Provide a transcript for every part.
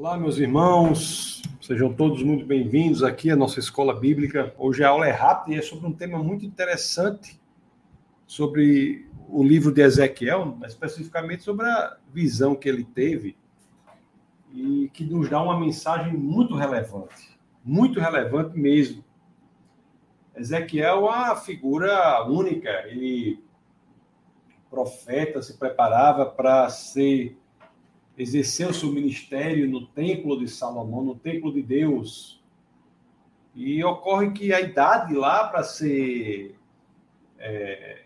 Olá, meus irmãos, sejam todos muito bem-vindos aqui à nossa escola bíblica. Hoje a aula é rápida e é sobre um tema muito interessante, sobre o livro de Ezequiel, especificamente sobre a visão que ele teve e que nos dá uma mensagem muito relevante, muito relevante mesmo. Ezequiel é uma figura única, ele profeta se preparava para ser exercer o seu ministério no templo de Salomão, no templo de Deus. E ocorre que a idade lá para ser, é,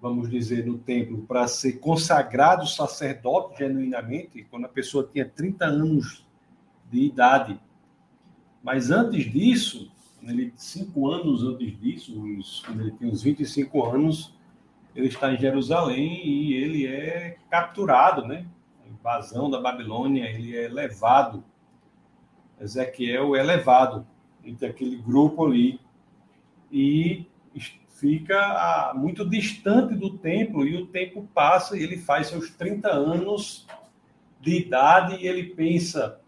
vamos dizer, no templo, para ser consagrado sacerdote genuinamente, quando a pessoa tinha 30 anos de idade. Mas antes disso, ele, cinco anos antes disso, quando ele tem uns 25 anos, ele está em Jerusalém e ele é capturado, né? Invasão da Babilônia, ele é levado, Ezequiel é levado entre aquele grupo ali e fica muito distante do templo e o tempo passa e ele faz seus 30 anos de idade e ele pensa: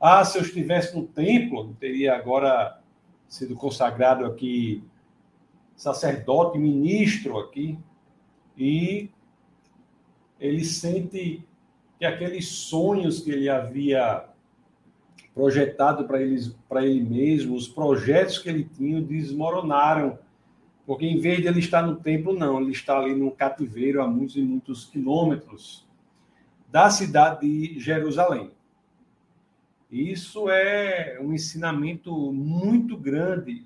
ah, se eu estivesse no templo, teria agora sido consagrado aqui sacerdote, ministro aqui, e ele sente que aqueles sonhos que ele havia projetado para ele, ele mesmo, os projetos que ele tinha desmoronaram. Porque em vez de ele estar no templo, não, ele está ali no cativeiro a muitos e muitos quilômetros da cidade de Jerusalém. Isso é um ensinamento muito grande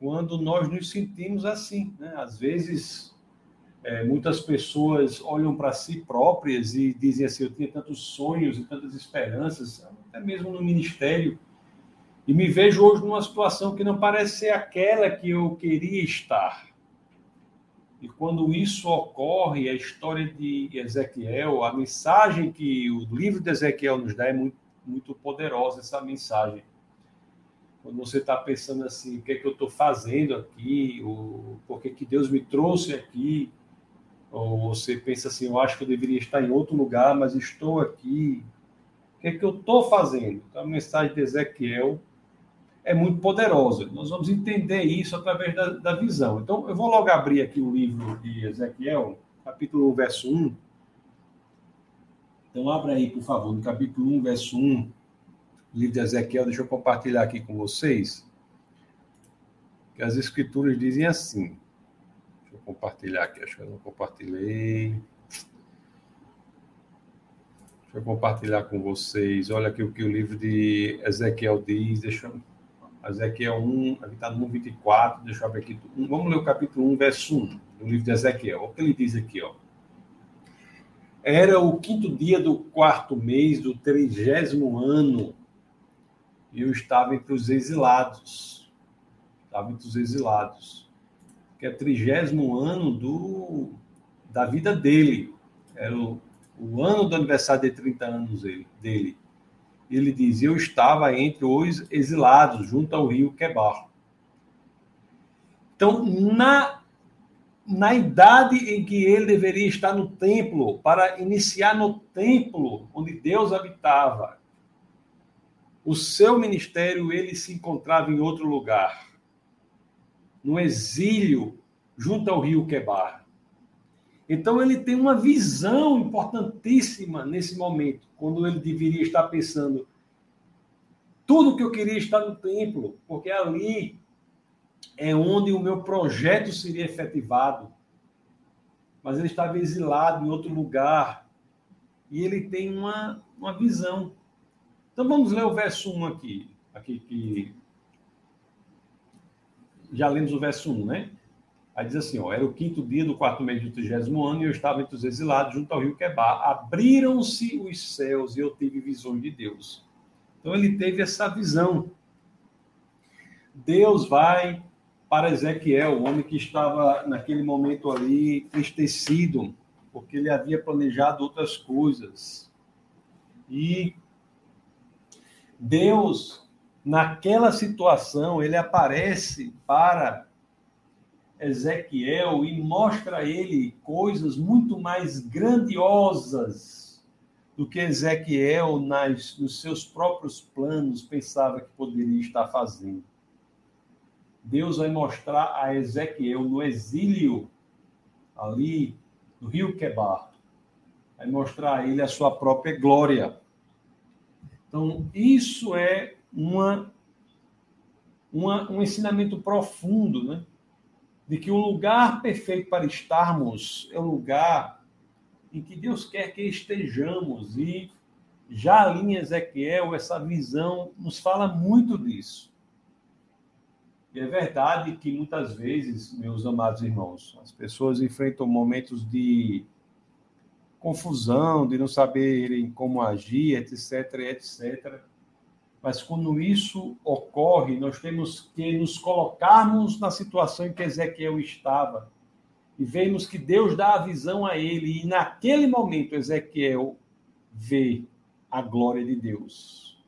quando nós nos sentimos assim. Né? Às vezes é, muitas pessoas olham para si próprias e dizem assim: eu tinha tantos sonhos e tantas esperanças, até mesmo no ministério, e me vejo hoje numa situação que não parece ser aquela que eu queria estar. E quando isso ocorre, a história de Ezequiel, a mensagem que o livro de Ezequiel nos dá é muito, muito poderosa, essa mensagem. Quando você está pensando assim, o que é que eu estou fazendo aqui, o por que, que Deus me trouxe aqui, ou você pensa assim, eu acho que eu deveria estar em outro lugar, mas estou aqui. O que é que eu estou fazendo? Então, a mensagem de Ezequiel é muito poderosa. Nós vamos entender isso através da, da visão. Então, eu vou logo abrir aqui o livro de Ezequiel, capítulo 1, verso 1. Então, abra aí, por favor, no capítulo 1, verso 1, livro de Ezequiel. Deixa eu compartilhar aqui com vocês. Que as escrituras dizem assim compartilhar aqui, acho que eu não compartilhei. Deixa eu compartilhar com vocês. Olha aqui o que o livro de Ezequiel diz. Deixa eu... Ezequiel 1, aqui está no 24, deixa eu ver aqui. Vamos ler o capítulo 1, verso 1 do livro de Ezequiel. Olha o que ele diz aqui, ó. Era o quinto dia do quarto mês do trigésimo ano e eu estava entre os exilados. Estava entre os exilados que é trigésimo ano do, da vida dele. Era o, o ano do aniversário de 30 anos dele. dele. Ele diz: Eu estava entre os exilados, junto ao rio Quebar. Então, na, na idade em que ele deveria estar no templo, para iniciar no templo onde Deus habitava, o seu ministério, ele se encontrava em outro lugar no exílio junto ao rio Quebar. Então ele tem uma visão importantíssima nesse momento, quando ele deveria estar pensando tudo que eu queria estar no templo, porque ali é onde o meu projeto seria efetivado. Mas ele estava exilado em outro lugar e ele tem uma, uma visão. Então vamos ler o verso 1 aqui, aqui que já lemos o verso 1, né? Aí diz assim: ó, era o quinto dia do quarto mês do trigésimo ano e eu estava entre os exilados junto ao rio Quebar. Abriram-se os céus e eu tive visões de Deus. Então ele teve essa visão. Deus vai para Ezequiel, o homem que estava naquele momento ali entristecido, porque ele havia planejado outras coisas. E Deus naquela situação, ele aparece para Ezequiel e mostra a ele coisas muito mais grandiosas do que Ezequiel, nas, nos seus próprios planos, pensava que poderia estar fazendo. Deus vai mostrar a Ezequiel no exílio, ali no rio Quebar, vai mostrar a ele a sua própria glória. Então, isso é uma, uma, um ensinamento profundo, né? De que o lugar perfeito para estarmos é o lugar em que Deus quer que estejamos. E já ali em Ezequiel, essa visão nos fala muito disso. E é verdade que muitas vezes, meus amados irmãos, as pessoas enfrentam momentos de confusão, de não saberem como agir, etc, etc. Mas quando isso ocorre, nós temos que nos colocarmos na situação em que Ezequiel estava e vemos que Deus dá a visão a ele, e naquele momento Ezequiel vê a glória de Deus.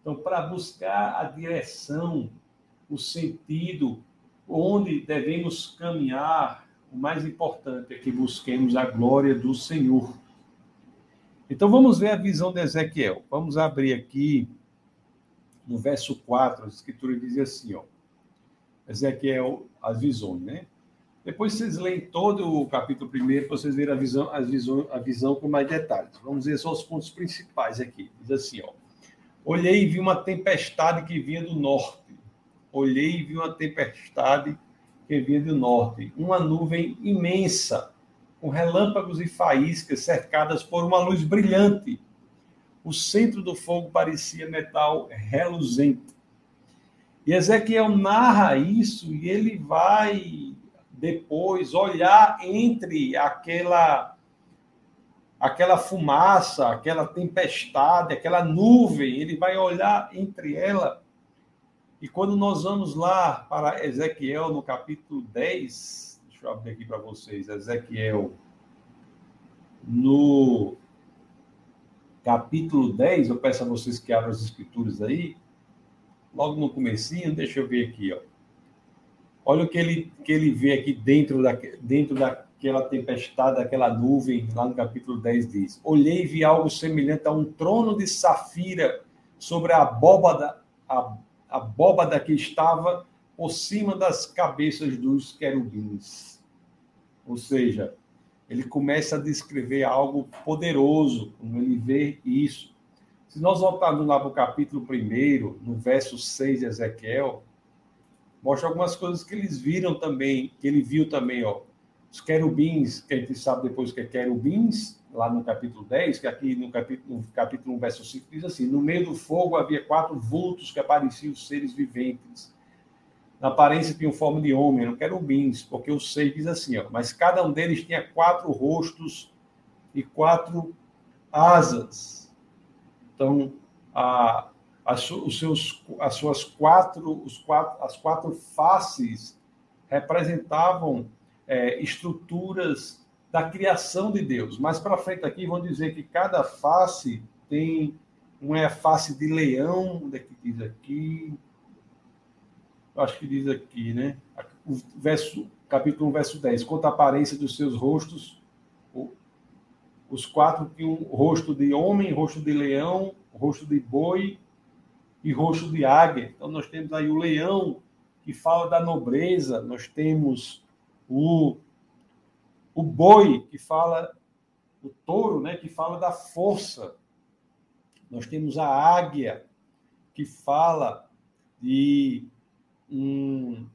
Então, para buscar a direção, o sentido, onde devemos caminhar, o mais importante é que busquemos a glória do Senhor. Então, vamos ver a visão de Ezequiel. Vamos abrir aqui no verso 4, a escritura diz assim, ó. Ezequiel, as visões, né? Depois vocês leem todo o capítulo primeiro, para vocês verem a visão, a, visão, a visão com mais detalhes. Vamos ver só os pontos principais aqui. Diz assim, ó. Olhei e vi uma tempestade que vinha do norte. Olhei e vi uma tempestade que vinha do norte. Uma nuvem imensa, com relâmpagos e faíscas cercadas por uma luz brilhante. O centro do fogo parecia metal reluzente. E Ezequiel narra isso e ele vai depois olhar entre aquela aquela fumaça, aquela tempestade, aquela nuvem, ele vai olhar entre ela. E quando nós vamos lá para Ezequiel no capítulo 10, deixa eu abrir aqui para vocês, Ezequiel no capítulo 10, eu peço a vocês que abram as escrituras aí, logo no comecinho, deixa eu ver aqui, ó. Olha o que ele, que ele vê aqui dentro, da, dentro daquela tempestade, daquela nuvem, lá no capítulo 10 diz: Olhei e vi algo semelhante a um trono de safira sobre a abóbada, a, a abóbada que estava por cima das cabeças dos querubins. Ou seja, ele começa a descrever algo poderoso quando ele vê isso. Se nós voltarmos lá para o capítulo 1, no verso 6 de Ezequiel, mostra algumas coisas que eles viram também, que ele viu também, ó. Os querubins, que a gente sabe depois que é querubins, lá no capítulo 10, que aqui no capítulo, no capítulo 1, verso 5, diz assim: No meio do fogo havia quatro vultos que apareciam seres viventes. Aparência tinham forma de homem, eram querubins, porque o 6 diz assim, ó, mas cada um deles tinha quatro rostos e quatro asas. Então, a, as, os seus, as suas quatro, os quatro, as quatro faces representavam é, estruturas da criação de Deus. Mais para frente aqui vão dizer que cada face tem uma é a face de leão, onde é que diz aqui? Acho que diz aqui, né? O verso, capítulo 1, verso 10. Quanto à aparência dos seus rostos, os quatro tinham rosto de homem, rosto de leão, rosto de boi e roxo de águia. Então, nós temos aí o leão, que fala da nobreza, nós temos o, o boi, que fala, o touro, né, que fala da força. Nós temos a águia, que fala de um,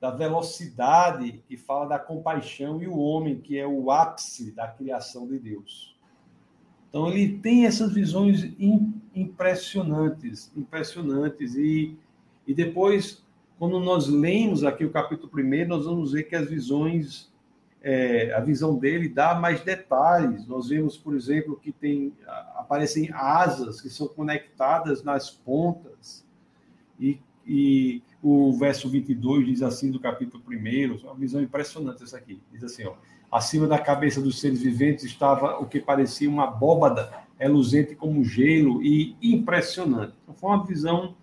da velocidade, que fala da compaixão, e o homem, que é o ápice da criação de Deus. Então ele tem essas visões impressionantes, impressionantes e, e depois quando nós lemos aqui o capítulo primeiro, nós vamos ver que as visões, é, a visão dele dá mais detalhes. Nós vemos, por exemplo, que tem aparecem asas que são conectadas nas pontas e, e o verso 22 diz assim do capítulo primeiro, uma visão impressionante essa aqui. Diz assim, ó, Acima da cabeça dos seres viventes estava o que parecia uma abóbada reluzente como gelo e impressionante. Então, foi uma visão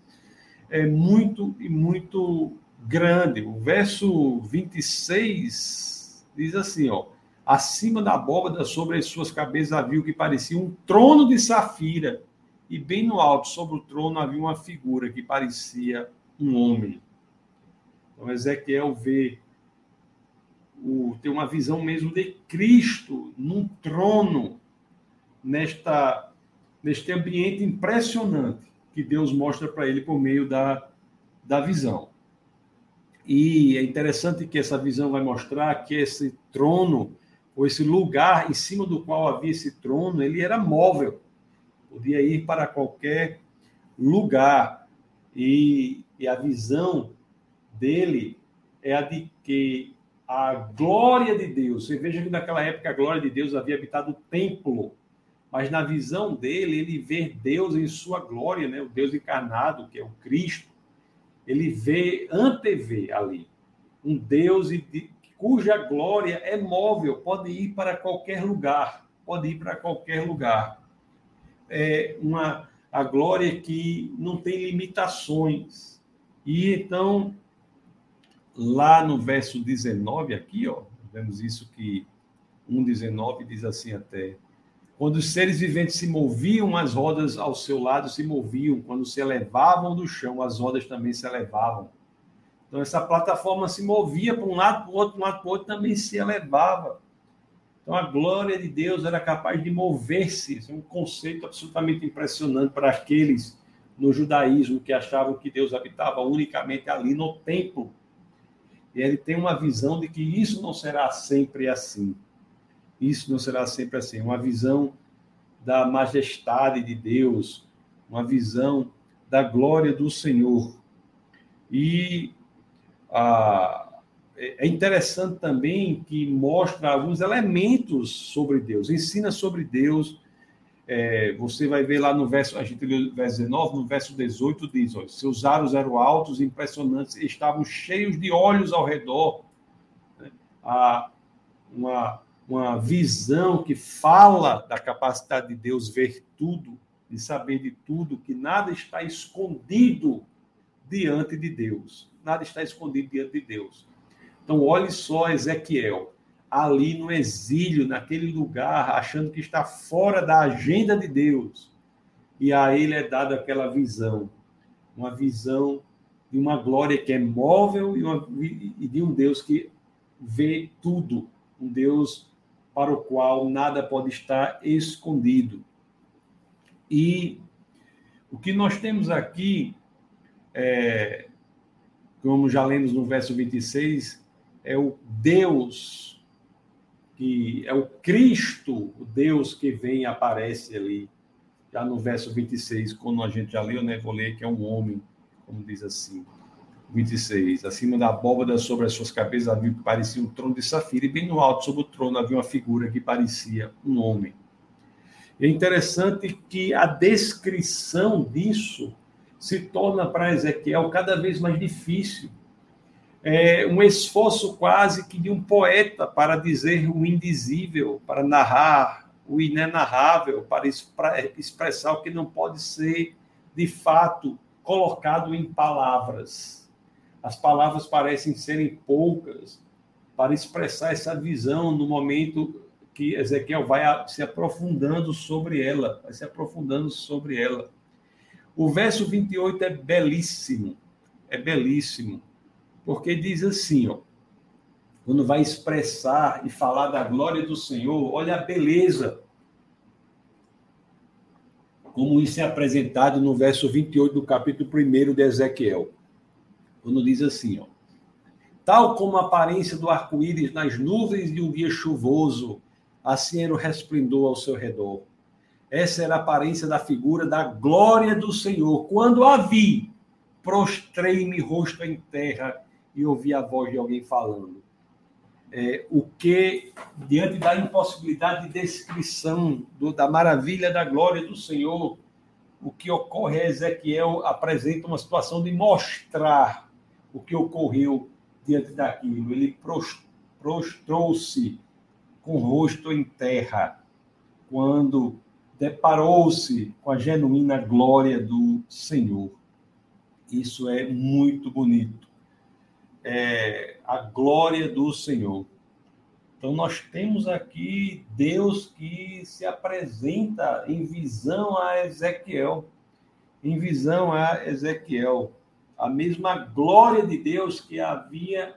é, muito e muito grande. O verso 26 diz assim, ó, Acima da abóbada, sobre as suas cabeças, havia o que parecia um trono de safira, e bem no alto, sobre o trono, havia uma figura que parecia um homem. Então, Ezequiel vê, o, tem uma visão mesmo de Cristo num trono, nesta, neste ambiente impressionante que Deus mostra para ele por meio da, da visão. E é interessante que essa visão vai mostrar que esse trono ou esse lugar em cima do qual havia esse trono, ele era móvel, podia ir para qualquer lugar. E, e a visão dele é a de que a glória de Deus, você veja que naquela época a glória de Deus havia habitado o templo, mas na visão dele, ele vê Deus em sua glória, né? o Deus encarnado, que é o Cristo, ele vê, antevê ali, um Deus de, cuja glória é móvel, pode ir para qualquer lugar, pode ir para qualquer lugar. É uma a glória que não tem limitações. E então lá no verso 19 aqui, ó, vemos isso que 1:19 diz assim até quando os seres viventes se moviam, as rodas ao seu lado se moviam. Quando se elevavam do chão, as rodas também se elevavam. Então, essa plataforma se movia para um lado, para o outro, para um lado, para o outro, também se elevava. Então, a glória de Deus era capaz de mover-se. Isso é um conceito absolutamente impressionante para aqueles no judaísmo que achavam que Deus habitava unicamente ali no templo. E ele tem uma visão de que isso não será sempre assim. Isso não será sempre assim. Uma visão da majestade de Deus, uma visão da glória do Senhor. E ah, é interessante também que mostra alguns elementos sobre Deus, ensina sobre Deus. É, você vai ver lá no verso, a gente leu verso 19, no verso 18 diz: olha, seus aros eram altos, impressionantes, estavam cheios de olhos ao redor. Né? Uma, uma visão que fala da capacidade de Deus ver tudo, de saber de tudo, que nada está escondido diante de Deus nada está escondido diante de Deus. Então, olhe só Ezequiel, ali no exílio, naquele lugar, achando que está fora da agenda de Deus. E a ele é dada aquela visão, uma visão de uma glória que é móvel e, uma, e de um Deus que vê tudo, um Deus para o qual nada pode estar escondido. E o que nós temos aqui é, como já lemos no verso 26, é o Deus, que é o Cristo, o Deus que vem e aparece ali, já no verso 26, quando a gente já leu, né? Vou ler que é um homem, como diz assim. 26. Acima da abóbada, sobre as suas cabeças, havia que parecia um trono de safira, e bem no alto, sobre o trono, havia uma figura que parecia um homem. É interessante que a descrição disso se torna para Ezequiel cada vez mais difícil. É um esforço quase que de um poeta para dizer o indizível, para narrar o inenarrável, para expressar o que não pode ser, de fato, colocado em palavras. As palavras parecem serem poucas para expressar essa visão no momento que Ezequiel vai se aprofundando sobre ela, vai se aprofundando sobre ela. O verso 28 é belíssimo, é belíssimo, porque diz assim, ó, quando vai expressar e falar da glória do Senhor, olha a beleza. Como isso é apresentado no verso 28 do capítulo 1 de Ezequiel. Quando diz assim, ó, tal como a aparência do arco-íris nas nuvens de um dia chuvoso, assim era o resplendor ao seu redor. Essa era a aparência da figura da glória do Senhor. Quando a vi, prostrei-me rosto em terra e ouvi a voz de alguém falando. É, o que, diante da impossibilidade de descrição do, da maravilha da glória do Senhor, o que ocorre é Ezequiel apresenta uma situação de mostrar o que ocorreu diante daquilo. Ele prostrou-se com o rosto em terra quando deparou-se com a genuína glória do Senhor. Isso é muito bonito. É a glória do Senhor. Então, nós temos aqui Deus que se apresenta em visão a Ezequiel. Em visão a Ezequiel. A mesma glória de Deus que havia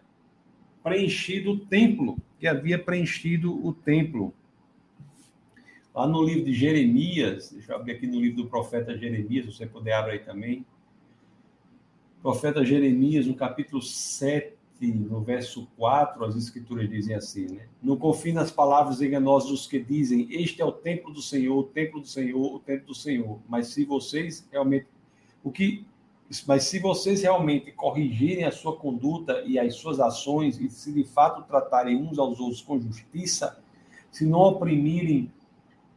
preenchido o templo, que havia preenchido o templo. Lá no livro de Jeremias, deixa eu abrir aqui no livro do profeta Jeremias, se você puder abrir aí também. Profeta Jeremias, no capítulo 7, no verso 4, as escrituras dizem assim, né? Não confie nas palavras enganosas dos que dizem, este é o templo do Senhor, o templo do Senhor, o templo do Senhor. Mas se vocês realmente o que mas se vocês realmente corrigirem a sua conduta e as suas ações e se de fato tratarem uns aos outros com justiça, se não oprimirem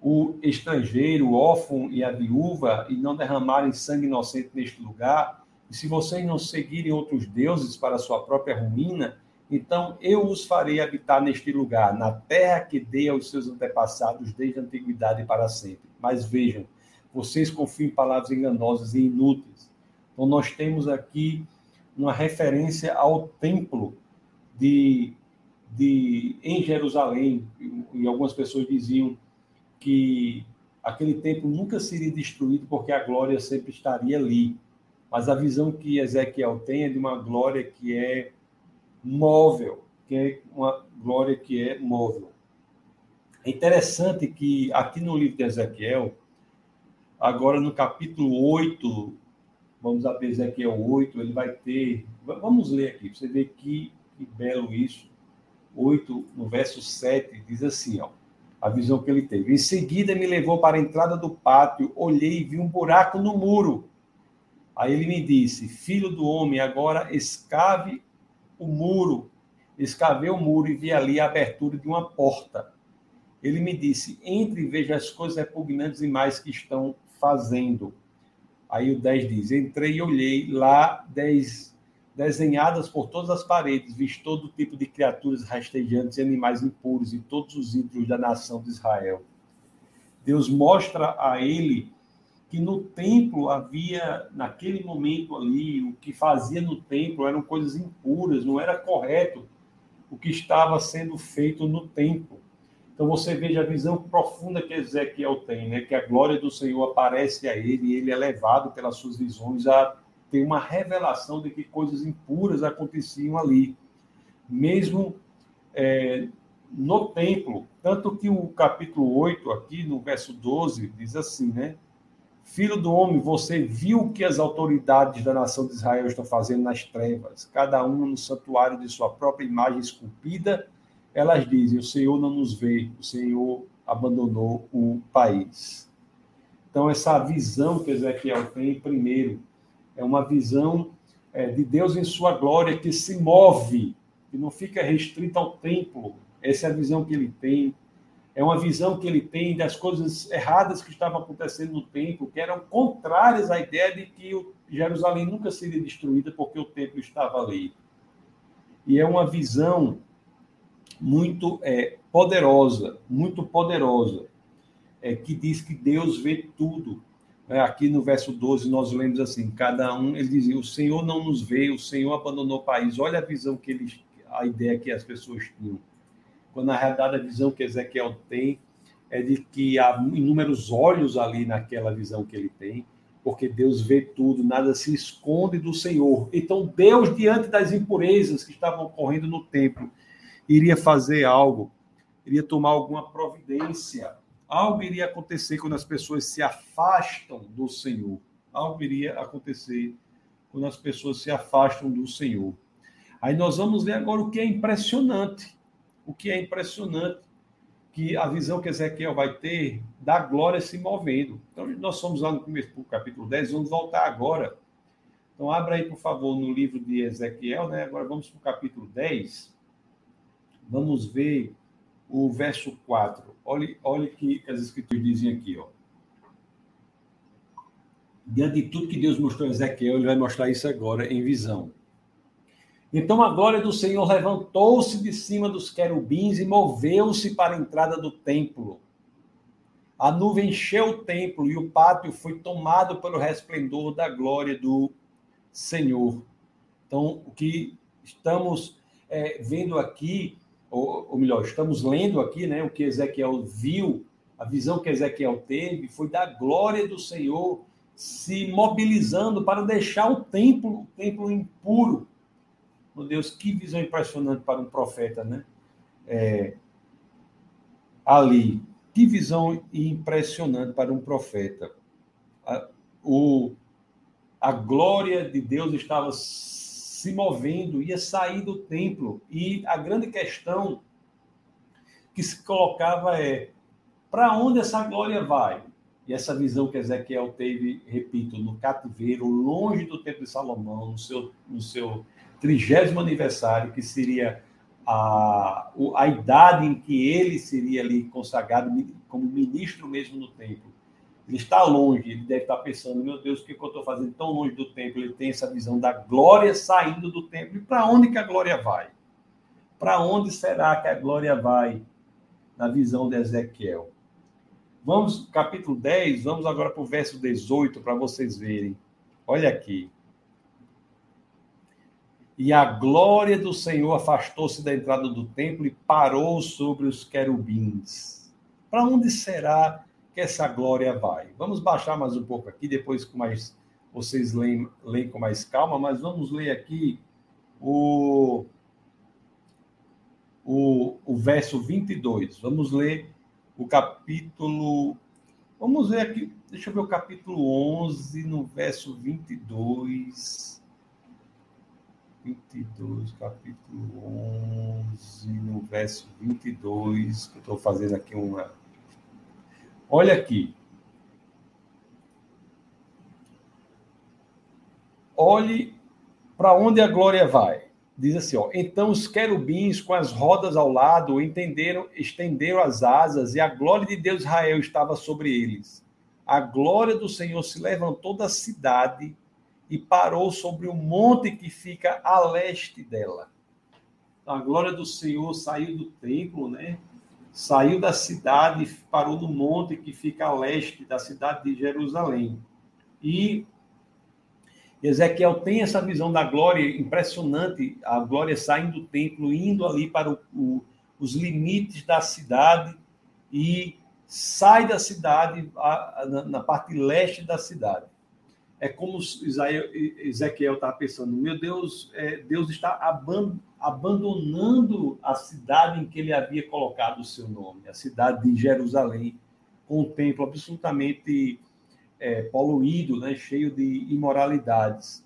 o estrangeiro, o órfão e a viúva e não derramarem sangue inocente neste lugar, e se vocês não seguirem outros deuses para sua própria ruína, então eu os farei habitar neste lugar, na terra que dei aos seus antepassados desde a antiguidade para sempre. Mas vejam, vocês confiam em palavras enganosas e inúteis. Então nós temos aqui uma referência ao templo de, de em Jerusalém, e algumas pessoas diziam que aquele templo nunca seria destruído porque a glória sempre estaria ali. Mas a visão que Ezequiel tem é de uma glória que é móvel, que é uma glória que é móvel. É interessante que aqui no livro de Ezequiel, agora no capítulo 8, vamos abrir Ezequiel 8, ele vai ter. Vamos ler aqui, para você ver que, que belo isso. 8, no verso 7, diz assim, ó, a visão que ele teve. Em seguida me levou para a entrada do pátio, olhei e vi um buraco no muro Aí ele me disse: Filho do homem, agora escave o muro. Escavei o muro e vi ali a abertura de uma porta. Ele me disse: Entre e veja as coisas repugnantes e mais que estão fazendo. Aí o 10 diz: Entrei e olhei lá, dez desenhadas por todas as paredes, vi todo tipo de criaturas rastejantes e animais impuros e todos os ídolos da nação de Israel. Deus mostra a ele que no templo havia, naquele momento ali, o que fazia no templo eram coisas impuras, não era correto o que estava sendo feito no templo. Então você veja a visão profunda que Ezequiel tem, né? que a glória do Senhor aparece a ele e ele é levado pelas suas visões a ter uma revelação de que coisas impuras aconteciam ali. Mesmo é, no templo, tanto que o capítulo 8, aqui no verso 12, diz assim, né? Filho do homem, você viu o que as autoridades da nação de Israel estão fazendo nas trevas, cada um no santuário de sua própria imagem esculpida. Elas dizem: O Senhor não nos vê, o Senhor abandonou o país. Então, essa visão que Ezequiel tem, primeiro, é uma visão é, de Deus em sua glória que se move, que não fica restrita ao templo. Essa é a visão que ele tem é uma visão que ele tem das coisas erradas que estavam acontecendo no templo, que eram contrárias à ideia de que Jerusalém nunca seria destruída porque o templo estava ali. E é uma visão muito é, poderosa, muito poderosa, é, que diz que Deus vê tudo. É, aqui no verso 12 nós lemos assim: cada um, ele dizia, o Senhor não nos vê, o Senhor abandonou o país. Olha a visão que eles, a ideia que as pessoas tinham quando na realidade a visão que Ezequiel tem é de que há inúmeros olhos ali naquela visão que ele tem, porque Deus vê tudo, nada se esconde do Senhor. Então, Deus, diante das impurezas que estavam ocorrendo no templo, iria fazer algo, iria tomar alguma providência. Algo iria acontecer quando as pessoas se afastam do Senhor. Algo iria acontecer quando as pessoas se afastam do Senhor. Aí nós vamos ver agora o que é impressionante o que é impressionante, que a visão que Ezequiel vai ter da glória se movendo. Então, nós somos lá no do capítulo 10, vamos voltar agora. Então, abra aí, por favor, no livro de Ezequiel, né? Agora vamos para o capítulo 10. Vamos ver o verso 4. Olhe, olhe que as escrituras dizem aqui, ó. Diante de tudo que Deus mostrou a Ezequiel, ele vai mostrar isso agora em visão. Então a glória do Senhor levantou-se de cima dos querubins e moveu-se para a entrada do templo. A nuvem encheu o templo e o pátio foi tomado pelo resplendor da glória do Senhor. Então, o que estamos é, vendo aqui, ou, ou melhor, estamos lendo aqui, né, o que Ezequiel viu, a visão que Ezequiel teve foi da glória do Senhor se mobilizando para deixar o templo, o templo impuro. Meu Deus, que visão impressionante para um profeta, né? É, ali, que visão impressionante para um profeta. A, o, a glória de Deus estava se movendo, ia sair do templo. E a grande questão que se colocava é: para onde essa glória vai? E essa visão que Ezequiel teve, repito, no cativeiro, longe do templo de Salomão, no seu, no seu trigésimo aniversário, que seria a, a idade em que ele seria ali consagrado como ministro mesmo no templo. Ele está longe, ele deve estar pensando, meu Deus, o que eu estou fazendo tão longe do templo? Ele tem essa visão da glória saindo do templo. E para onde que a glória vai? Para onde será que a glória vai na visão de Ezequiel? Vamos, capítulo 10, vamos agora para o verso 18 para vocês verem. Olha aqui. E a glória do Senhor afastou-se da entrada do templo e parou sobre os querubins. Para onde será que essa glória vai? Vamos baixar mais um pouco aqui, depois com mais vocês leem, leem com mais calma, mas vamos ler aqui o, o, o verso 22. Vamos ler o capítulo. Vamos ver aqui, deixa eu ver o capítulo 11, no verso 22. 22, capítulo 11, no verso 22, que eu estou fazendo aqui uma. Olha aqui. Olhe para onde a glória vai. Diz assim, ó, então os querubins com as rodas ao lado entenderam, estenderam as asas e a glória de Deus Israel estava sobre eles. A glória do Senhor se levantou da cidade e parou sobre o monte que fica a leste dela. A glória do Senhor saiu do templo, né? Saiu da cidade, parou no monte que fica a leste da cidade de Jerusalém. E Ezequiel tem essa visão da glória impressionante, a glória saindo do templo, indo ali para o, o, os limites da cidade e sai da cidade a, a, na, na parte leste da cidade é como Ezequiel está pensando, meu Deus, é, Deus está abandonando a cidade em que ele havia colocado o seu nome, a cidade de Jerusalém, com o templo absolutamente é, poluído, né, cheio de imoralidades.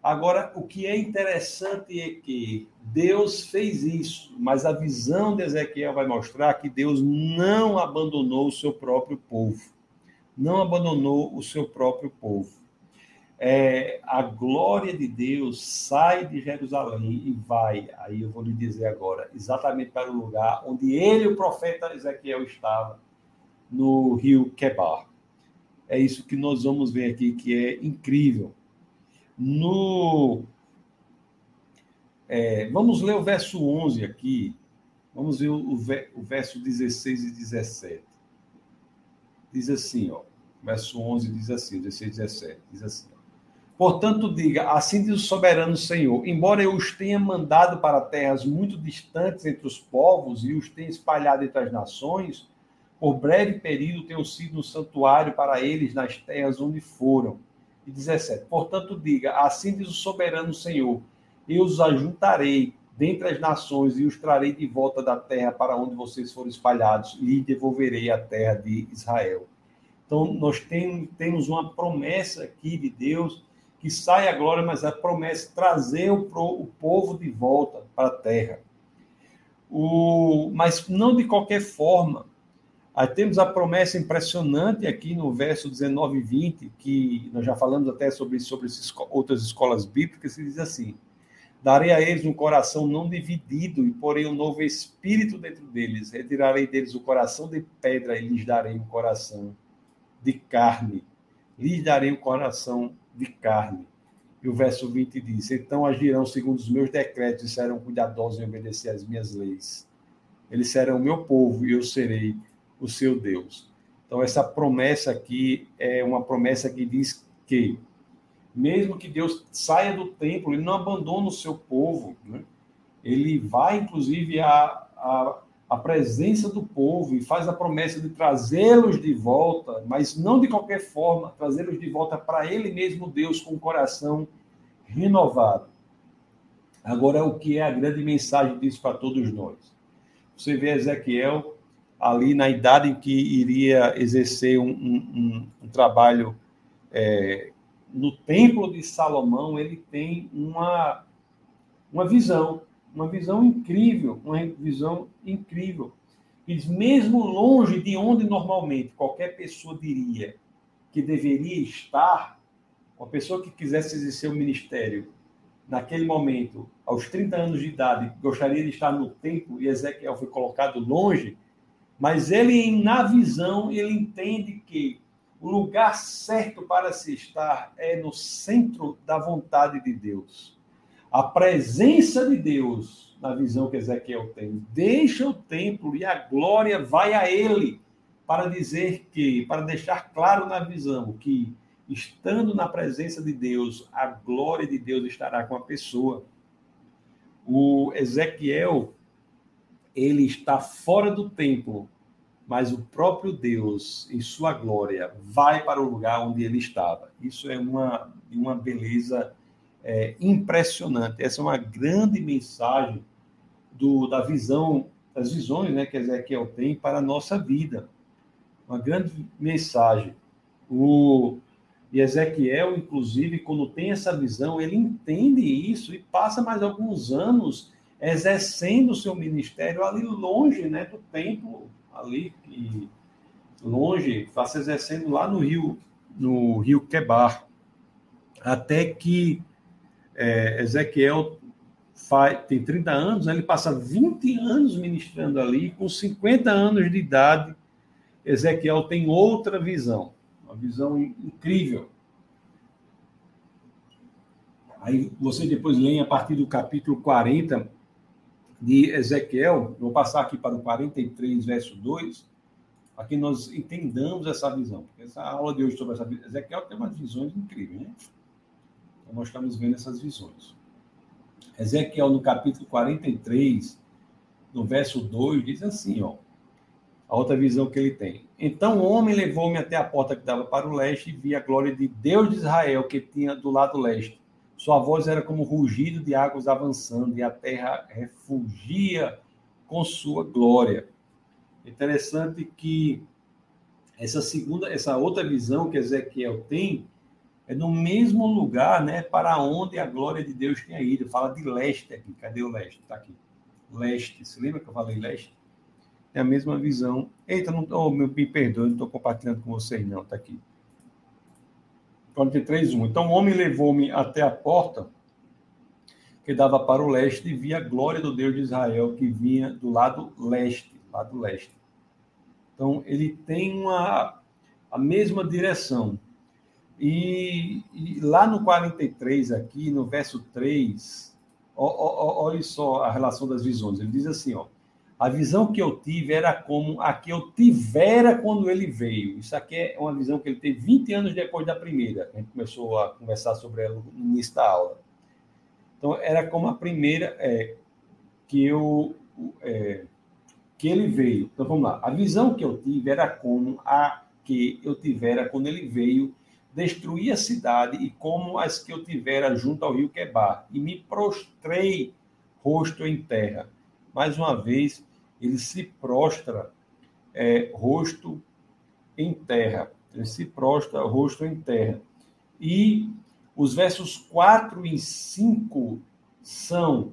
Agora, o que é interessante é que Deus fez isso, mas a visão de Ezequiel vai mostrar que Deus não abandonou o seu próprio povo não abandonou o seu próprio povo. É, a glória de Deus sai de Jerusalém e vai, aí eu vou lhe dizer agora, exatamente para o lugar onde ele, o profeta Ezequiel, estava, no rio Quebar. É isso que nós vamos ver aqui, que é incrível. No, é, vamos ler o verso 11 aqui. Vamos ver o, o verso 16 e 17 diz assim, ó, verso 11 diz assim, 16 e 17, diz assim, Portanto, diga, assim diz o soberano Senhor, embora eu os tenha mandado para terras muito distantes entre os povos e os tenha espalhado entre as nações, por breve período tenho sido um santuário para eles nas terras onde foram. E 17. Portanto, diga: Assim diz o soberano Senhor: Eu os ajuntarei dentre as nações e os trarei de volta da terra para onde vocês foram espalhados e devolverei a terra de Israel. Então, nós tem, temos uma promessa aqui de Deus que sai a glória, mas a promessa é trazer o, povo de volta para a terra. O, mas não de qualquer forma. Aí temos a promessa impressionante aqui no verso 19 e 20, que nós já falamos até sobre, sobre outras escolas bíblicas, que diz assim: Darei a eles um coração não dividido e porei um novo espírito dentro deles. Retirarei deles o coração de pedra e lhes darei um coração de carne. Lhes darei um coração de carne. E o verso 20 diz: Então agirão segundo os meus decretos e serão cuidadosos em obedecer às minhas leis. Eles serão o meu povo e eu serei o seu Deus. Então, essa promessa aqui é uma promessa que diz que mesmo que Deus saia do templo, ele não abandona o seu povo. Né? ele vai, inclusive, à, à, presença do povo e faz a promessa de trazê-los de volta, mas não de qualquer forma, trazê-los de volta para ele mesmo, Deus, com o coração renovado. Agora, o que é a grande mensagem disso para todos nós? Você vê Ezequiel ali na idade em que iria exercer um, um, um trabalho é, no templo de Salomão, ele tem uma, uma visão, uma visão incrível, uma visão incrível. Diz, mesmo longe de onde normalmente qualquer pessoa diria que deveria estar, uma pessoa que quisesse exercer o ministério naquele momento, aos 30 anos de idade, gostaria de estar no templo e Ezequiel foi colocado longe, mas ele, na visão, ele entende que o lugar certo para se estar é no centro da vontade de Deus. A presença de Deus, na visão que Ezequiel tem, deixa o templo e a glória vai a ele, para dizer que, para deixar claro na visão que, estando na presença de Deus, a glória de Deus estará com a pessoa. O Ezequiel, ele está fora do templo, mas o próprio Deus, em sua glória, vai para o lugar onde ele estava. Isso é uma, uma beleza é, impressionante. Essa é uma grande mensagem do, da visão, das visões né, que Ezequiel tem para a nossa vida. Uma grande mensagem. O, e Ezequiel, inclusive, quando tem essa visão, ele entende isso e passa mais alguns anos exercendo o seu ministério ali longe né, do templo ali, e longe, está se exercendo lá no Rio, no Rio Quebar. Até que é, Ezequiel faz, tem 30 anos, né, ele passa 20 anos ministrando ali, com 50 anos de idade, Ezequiel tem outra visão, uma visão incrível. Aí você depois lê a partir do capítulo 40, de Ezequiel, vou passar aqui para o 43, verso 2, para que nós entendamos essa visão. Porque essa aula de hoje sobre essa Ezequiel tem umas visões incríveis, né? Então nós estamos vendo essas visões. Ezequiel, no capítulo 43, no verso 2, diz assim, ó, a outra visão que ele tem. Então o homem levou-me até a porta que dava para o leste e vi a glória de Deus de Israel que tinha do lado leste sua voz era como rugido de águas avançando, e a terra refugia com sua glória. Interessante que essa segunda, essa outra visão que Ezequiel tem é no mesmo lugar, né, para onde a glória de Deus tinha ido. Fala de leste aqui. Cadê o leste? Está aqui. Leste. Se lembra que eu falei leste? É a mesma visão. Eita, não, oh, me perdoe, não estou compartilhando com vocês, não. Está aqui. 43, 1. Então o homem levou-me até a porta que dava para o leste e vi a glória do Deus de Israel que vinha do lado leste, lado leste. Então ele tem uma a mesma direção. E, e lá no 43 aqui, no verso 3, ó, ó, olha só a relação das visões. Ele diz assim, ó: a visão que eu tive era como a que eu tivera quando ele veio. Isso aqui é uma visão que ele teve 20 anos depois da primeira. A gente começou a conversar sobre ela no início da aula. Então, era como a primeira é, que eu é, que ele veio. Então, vamos lá. A visão que eu tive era como a que eu tivera quando ele veio destruir a cidade e como as que eu tivera junto ao rio Quebar. E me prostrei rosto em terra. Mais uma vez, ele se prostra é, rosto em terra. Ele se prostra rosto em terra. E os versos 4 e 5 são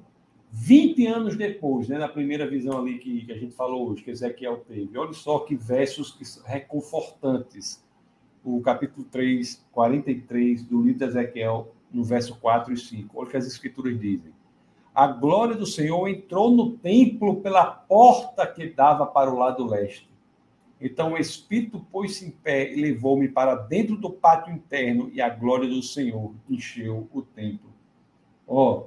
20 anos depois, né, da primeira visão ali que, que a gente falou hoje, que Ezequiel teve. Olha só que versos reconfortantes. O capítulo 3, 43 do livro de Ezequiel, no verso 4 e 5. Olha o que as escrituras dizem a glória do Senhor entrou no templo pela porta que dava para o lado leste. Então o Espírito pôs-se em pé e levou-me para dentro do pátio interno, e a glória do Senhor encheu o templo. Ó, oh,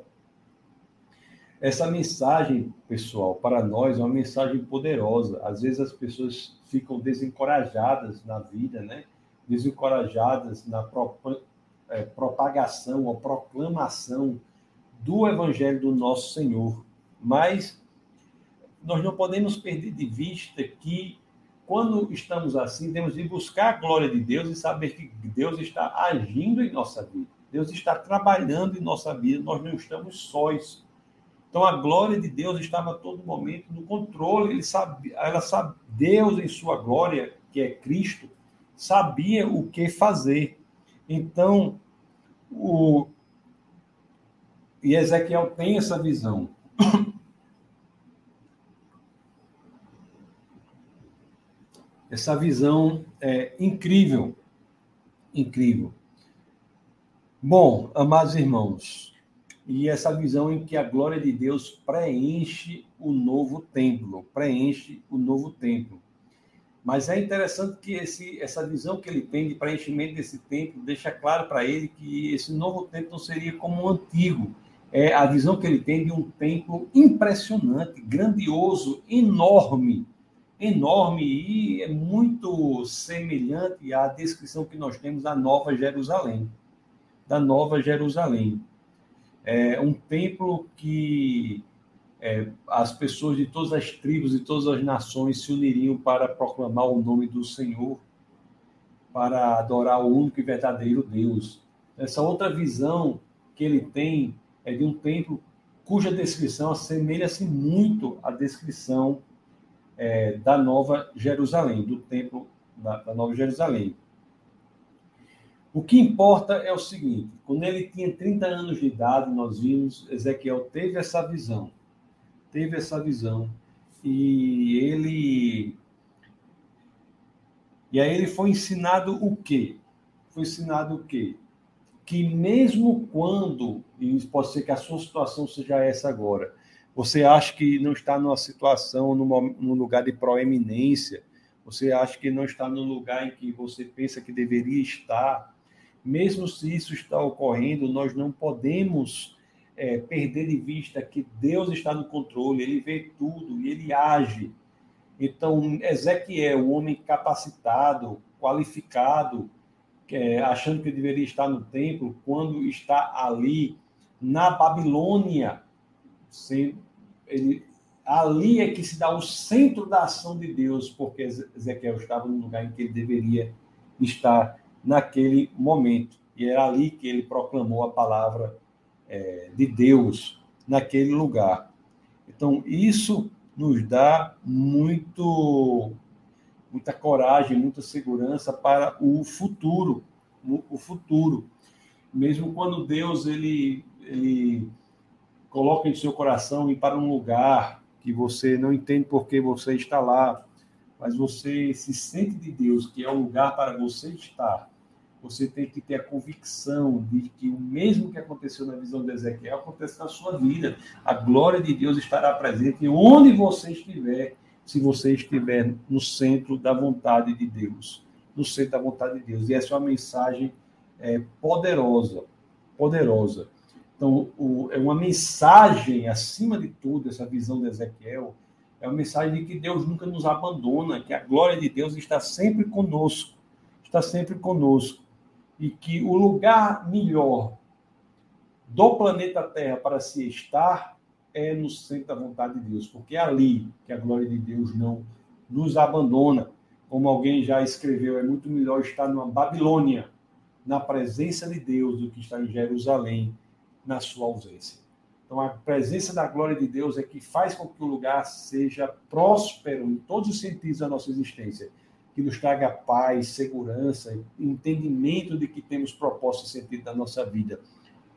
essa mensagem, pessoal, para nós é uma mensagem poderosa. Às vezes as pessoas ficam desencorajadas na vida, né? Desencorajadas na propagação ou proclamação do Evangelho do nosso Senhor. Mas nós não podemos perder de vista que quando estamos assim, temos de buscar a glória de Deus e saber que Deus está agindo em nossa vida. Deus está trabalhando em nossa vida, nós não estamos sós. Então a glória de Deus estava a todo momento no controle, ele sabe, ela sabe, Deus em sua glória, que é Cristo, sabia o que fazer. Então, o e Ezequiel tem essa visão. Essa visão é incrível. Incrível. Bom, amados irmãos, e essa visão em que a glória de Deus preenche o novo templo, preenche o novo templo. Mas é interessante que esse, essa visão que ele tem de preenchimento desse templo deixa claro para ele que esse novo templo não seria como o antigo. É a visão que ele tem de um templo impressionante, grandioso, enorme, enorme e é muito semelhante à descrição que nós temos da Nova Jerusalém, da Nova Jerusalém. É um templo que é, as pessoas de todas as tribos e todas as nações se uniriam para proclamar o nome do Senhor, para adorar o único e verdadeiro Deus. Essa outra visão que ele tem é de um templo cuja descrição assemelha-se muito à descrição é, da Nova Jerusalém, do templo da, da Nova Jerusalém. O que importa é o seguinte: quando ele tinha 30 anos de idade, nós vimos, Ezequiel teve essa visão teve essa visão e ele e aí ele foi ensinado o quê? Foi ensinado o quê? Que mesmo quando, e pode ser que a sua situação seja essa agora, você acha que não está numa situação, numa, num lugar de proeminência, você acha que não está no lugar em que você pensa que deveria estar, mesmo se isso está ocorrendo, nós não podemos é, perder de vista que Deus está no controle, ele vê tudo e ele age. Então, Ezequiel, um homem capacitado, qualificado, é, achando que deveria estar no templo, quando está ali na Babilônia, se, ele, ali é que se dá o centro da ação de Deus, porque Ezequiel estava no lugar em que ele deveria estar naquele momento. E era ali que ele proclamou a palavra é, de Deus naquele lugar. Então, isso nos dá muito, muita coragem, muita segurança para o futuro, o futuro. Mesmo quando Deus ele, ele coloca em seu coração ir para um lugar que você não entende por que você está lá, mas você se sente de Deus que é o lugar para você estar você tem que ter a convicção de que o mesmo que aconteceu na visão de Ezequiel acontece na sua vida. A glória de Deus estará presente onde você estiver, se você estiver no centro da vontade de Deus. No centro da vontade de Deus. E essa é uma mensagem é, poderosa, poderosa. Então, o, é uma mensagem, acima de tudo, essa visão de Ezequiel, é uma mensagem de que Deus nunca nos abandona, que a glória de Deus está sempre conosco, está sempre conosco e que o lugar melhor do planeta Terra para se estar é no centro da vontade de Deus, porque é ali que a glória de Deus não nos abandona. Como alguém já escreveu, é muito melhor estar numa Babilônia, na presença de Deus, do que estar em Jerusalém, na sua ausência. Então, a presença da glória de Deus é que faz com que o lugar seja próspero em todos os sentidos da nossa existência que nos traga paz, segurança, entendimento de que temos propósito e sentido da nossa vida,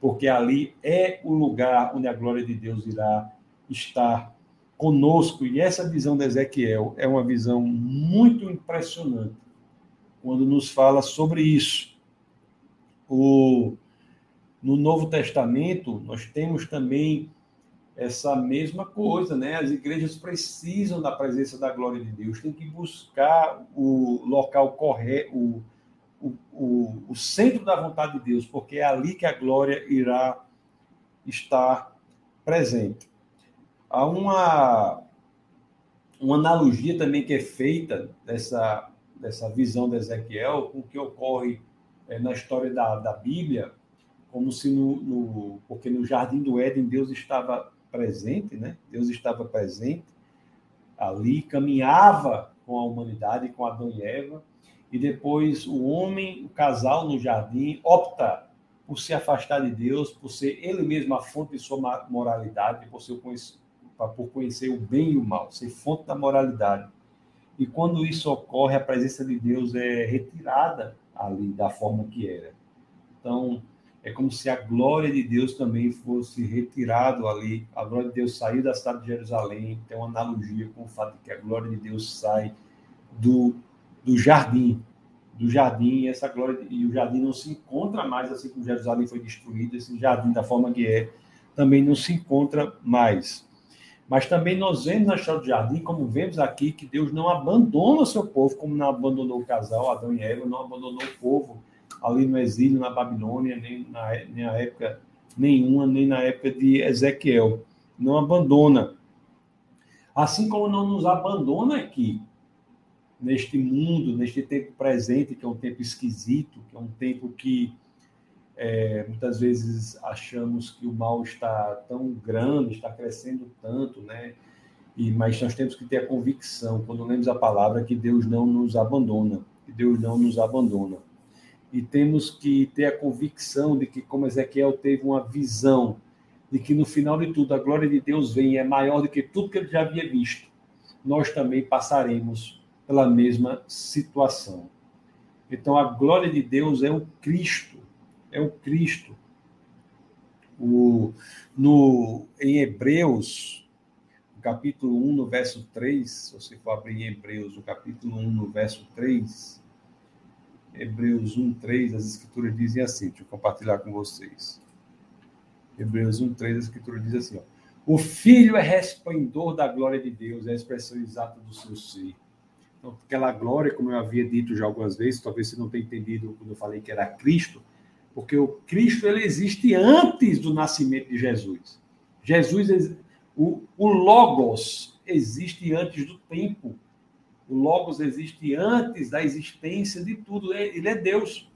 porque ali é o lugar onde a glória de Deus irá estar conosco. E essa visão de Ezequiel é uma visão muito impressionante quando nos fala sobre isso. O, no Novo Testamento, nós temos também essa mesma coisa, né? As igrejas precisam da presença da glória de Deus, tem que buscar o local correto, o, o, o, centro da vontade de Deus, porque é ali que a glória irá estar presente. Há uma, uma analogia também que é feita dessa, dessa visão de Ezequiel com o que ocorre é, na história da, da Bíblia, como se no, no, porque no jardim do Éden Deus estava presente, né? Deus estava presente ali, caminhava com a humanidade, com Adão e Eva, e depois o homem, o casal no jardim, opta por se afastar de Deus, por ser ele mesmo a fonte de sua moralidade, por, ser, por conhecer o bem e o mal, ser fonte da moralidade. E quando isso ocorre, a presença de Deus é retirada ali da forma que era. Então, é como se a glória de Deus também fosse retirado ali. A glória de Deus saiu da cidade de Jerusalém. Tem uma analogia com o fato de que a glória de Deus sai do, do jardim, do jardim, essa glória e o jardim não se encontra mais assim como Jerusalém foi destruído, esse jardim da forma que é, também não se encontra mais. Mas também nós vemos na história do jardim, como vemos aqui, que Deus não abandona o seu povo, como não abandonou o casal, Adão e Eva, não abandonou o povo ali no exílio na Babilônia, nem na, nem na época nenhuma, nem na época de Ezequiel. Não abandona. Assim como não nos abandona aqui, neste mundo, neste tempo presente, que é um tempo esquisito, que é um tempo que é, muitas vezes achamos que o mal está tão grande, está crescendo tanto, né? E, mas nós temos que ter a convicção, quando lemos a palavra, que Deus não nos abandona, que Deus não nos abandona e temos que ter a convicção de que, como Ezequiel teve uma visão de que no final de tudo a glória de Deus vem e é maior do que tudo que ele já havia visto, nós também passaremos pela mesma situação. Então a glória de Deus é o Cristo, é o Cristo. O, no, em Hebreus, capítulo 1, no verso 3, se você for abrir em Hebreus, o capítulo 1, no verso 3, Hebreus 1:3, as escrituras dizem assim, deixa eu compartilhar com vocês. Hebreus 1:3, a escritura diz assim, ó, o filho é resplendor da glória de Deus, é a expressão exata do seu ser. Aquela glória, como eu havia dito já algumas vezes, talvez você não tenha entendido quando eu falei que era Cristo, porque o Cristo ele existe antes do nascimento de Jesus. Jesus, o, o Logos, existe antes do tempo. O Logos existe antes da existência de tudo. Ele é Deus.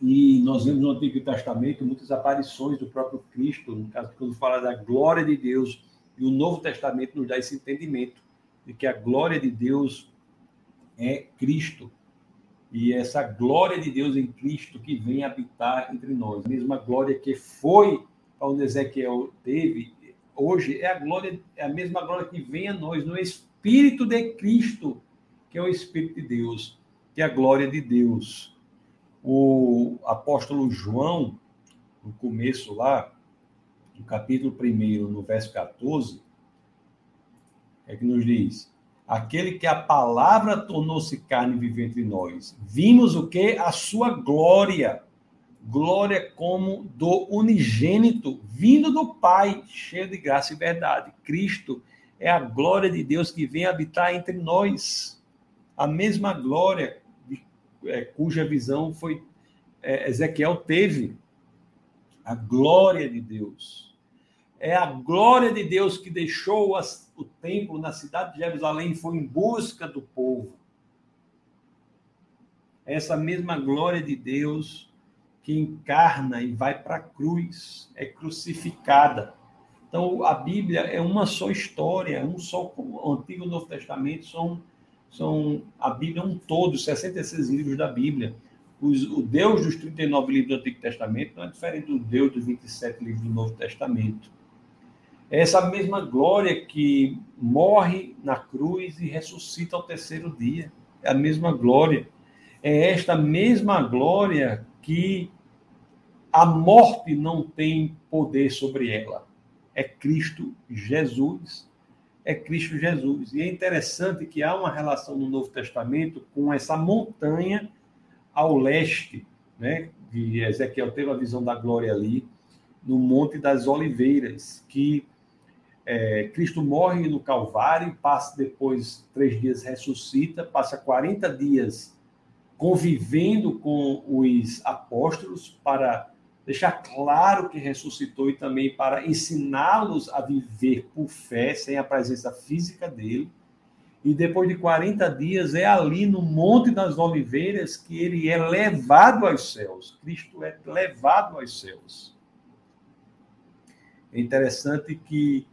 E nós vemos no Antigo Testamento muitas aparições do próprio Cristo, no caso, quando fala da glória de Deus. E o Novo Testamento nos dá esse entendimento de que a glória de Deus é Cristo. E essa glória de Deus em Cristo que vem habitar entre nós. A mesma glória que foi onde Ezequiel teve, hoje é a glória, é a mesma glória que vem a nós no Espírito de Cristo, que é o Espírito de Deus, que é a glória de Deus. O apóstolo João, no começo lá, no capítulo 1, no verso 14, é que nos diz: aquele que a palavra tornou-se carne vive entre nós. Vimos o que? A sua glória. Glória como do unigênito, vindo do Pai, cheio de graça e verdade. Cristo é a glória de Deus que vem habitar entre nós. A mesma glória é, cuja visão foi é, Ezequiel teve. A glória de Deus. É a glória de Deus que deixou as, o templo na cidade de Jerusalém foi em busca do povo. Essa mesma glória de Deus que encarna e vai para a cruz, é crucificada então, a Bíblia é uma só história, um só. O Antigo e o Novo Testamento são, são. A Bíblia é um todo, 66 livros da Bíblia. Os, o Deus dos 39 livros do Antigo Testamento não é diferente do Deus dos 27 livros do Novo Testamento. É essa mesma glória que morre na cruz e ressuscita ao terceiro dia. É a mesma glória. É esta mesma glória que a morte não tem poder sobre ela é Cristo Jesus. É Cristo Jesus. E é interessante que há uma relação no Novo Testamento com essa montanha ao leste, né? De Ezequiel teve a visão da glória ali, no Monte das Oliveiras, que é, Cristo morre no Calvário, passa depois três dias ressuscita, passa 40 dias convivendo com os apóstolos para deixar claro que ressuscitou e também para ensiná-los a viver por fé, sem a presença física dele. E depois de 40 dias, é ali no Monte das Oliveiras que ele é levado aos céus. Cristo é levado aos céus. É interessante que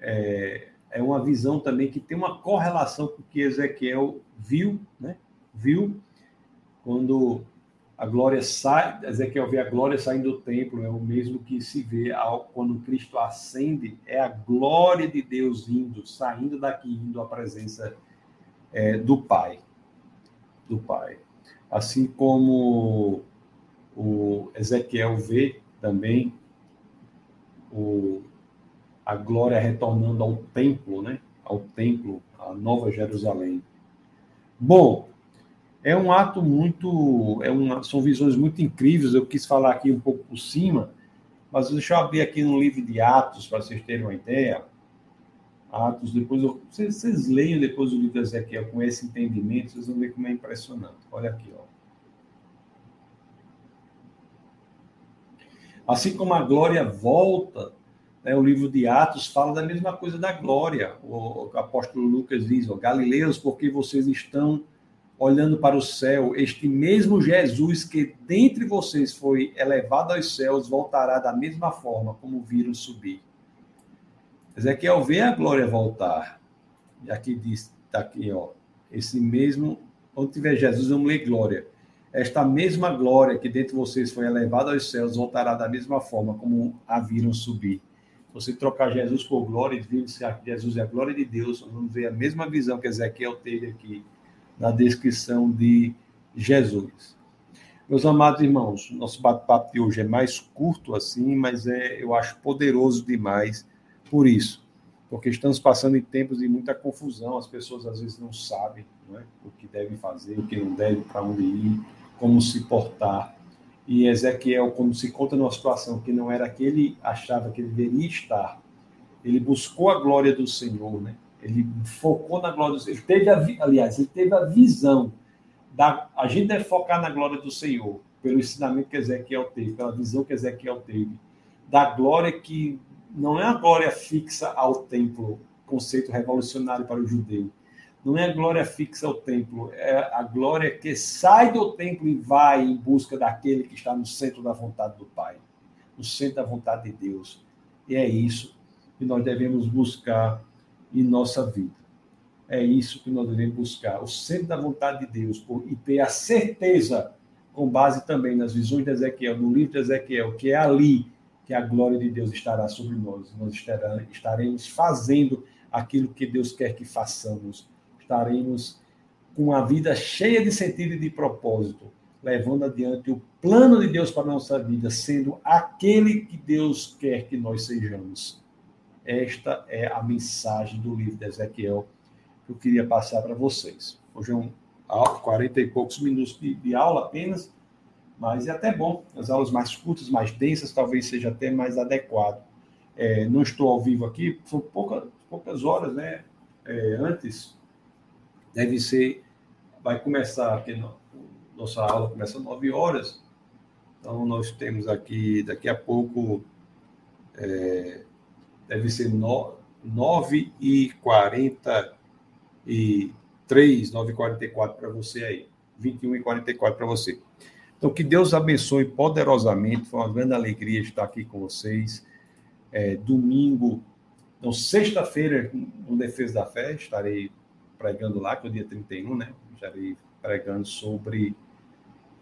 é, é uma visão também que tem uma correlação com o que Ezequiel viu, né? Viu quando a glória sai, Ezequiel vê a glória saindo do templo, é o mesmo que se vê ao, quando Cristo ascende, é a glória de Deus indo, saindo daqui, indo à presença é, do Pai. Do Pai. Assim como o Ezequiel vê também o, a glória retornando ao templo, né? Ao templo, a Nova Jerusalém. Bom, é um ato muito, é uma, são visões muito incríveis. Eu quis falar aqui um pouco por cima, mas deixa eu abrir aqui no livro de Atos para vocês terem uma ideia. Atos, depois eu, vocês, vocês leiam depois o livro de Ezequiel com esse entendimento, vocês vão ver como é impressionante. Olha aqui, ó. Assim como a glória volta, né, o livro de Atos fala da mesma coisa da glória. O, o apóstolo Lucas diz: ó, Galileus, porque vocês estão olhando para o céu, este mesmo Jesus que dentre vocês foi elevado aos céus voltará da mesma forma como viram subir. Ezequiel vê a glória voltar. E aqui diz, está aqui, ó, esse mesmo, onde tiver Jesus, vamos ler glória. Esta mesma glória que dentre vocês foi elevada aos céus voltará da mesma forma como a viram subir. Você trocar Jesus por glória Jesus é a glória de Deus, nós vamos ver a mesma visão que Ezequiel teve aqui na descrição de Jesus. Meus amados irmãos, nosso bate-papo de hoje é mais curto assim, mas é, eu acho poderoso demais por isso, porque estamos passando em tempos de muita confusão, as pessoas às vezes não sabem não é? o que devem fazer, o que não devem, para onde ir, como se portar. E Ezequiel, quando se conta numa situação que não era que ele achava que ele deveria estar, ele buscou a glória do Senhor, né? Ele focou na glória do Senhor. Ele teve a, aliás, ele teve a visão. Da, a gente deve focar na glória do Senhor, pelo ensinamento que Ezequiel teve, pela visão que Ezequiel teve, da glória que não é a glória fixa ao templo, conceito revolucionário para o judeu. Não é a glória fixa ao templo, é a glória que sai do templo e vai em busca daquele que está no centro da vontade do Pai, no centro da vontade de Deus. E é isso que nós devemos buscar em nossa vida. É isso que nós devemos buscar, o centro da vontade de Deus, e ter a certeza, com base também nas visões de Ezequiel, no livro de Ezequiel, que é ali que a glória de Deus estará sobre nós. Nós estaremos fazendo aquilo que Deus quer que façamos. Estaremos com a vida cheia de sentido e de propósito, levando adiante o plano de Deus para a nossa vida, sendo aquele que Deus quer que nós sejamos. Esta é a mensagem do livro de Ezequiel que eu queria passar para vocês. Hoje é um 40 e poucos minutos de, de aula apenas, mas é até bom. As aulas mais curtas, mais densas, talvez seja até mais adequado. É, não estou ao vivo aqui, são pouca, poucas horas, né? É, antes, deve ser, vai começar, porque nossa aula começa às 9 horas, então nós temos aqui, daqui a pouco, é, deve ser 9 e 43, 9 e 44 para você aí. 21 e 44 para você. Então, que Deus abençoe poderosamente. Foi uma grande alegria estar aqui com vocês. É, domingo, não, sexta-feira, no Defesa da Fé, estarei pregando lá, que é o dia 31, né? Estarei pregando sobre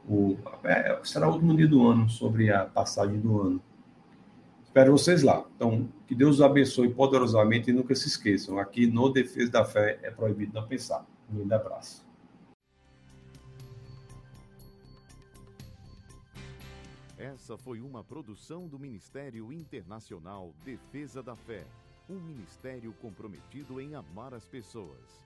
o. É, será o último dia do ano, sobre a passagem do ano. Espero vocês lá. Então, que Deus os abençoe poderosamente e nunca se esqueçam. Aqui no Defesa da Fé é proibido não pensar. Um grande abraço. Essa foi uma produção do Ministério Internacional Defesa da Fé, um ministério comprometido em amar as pessoas,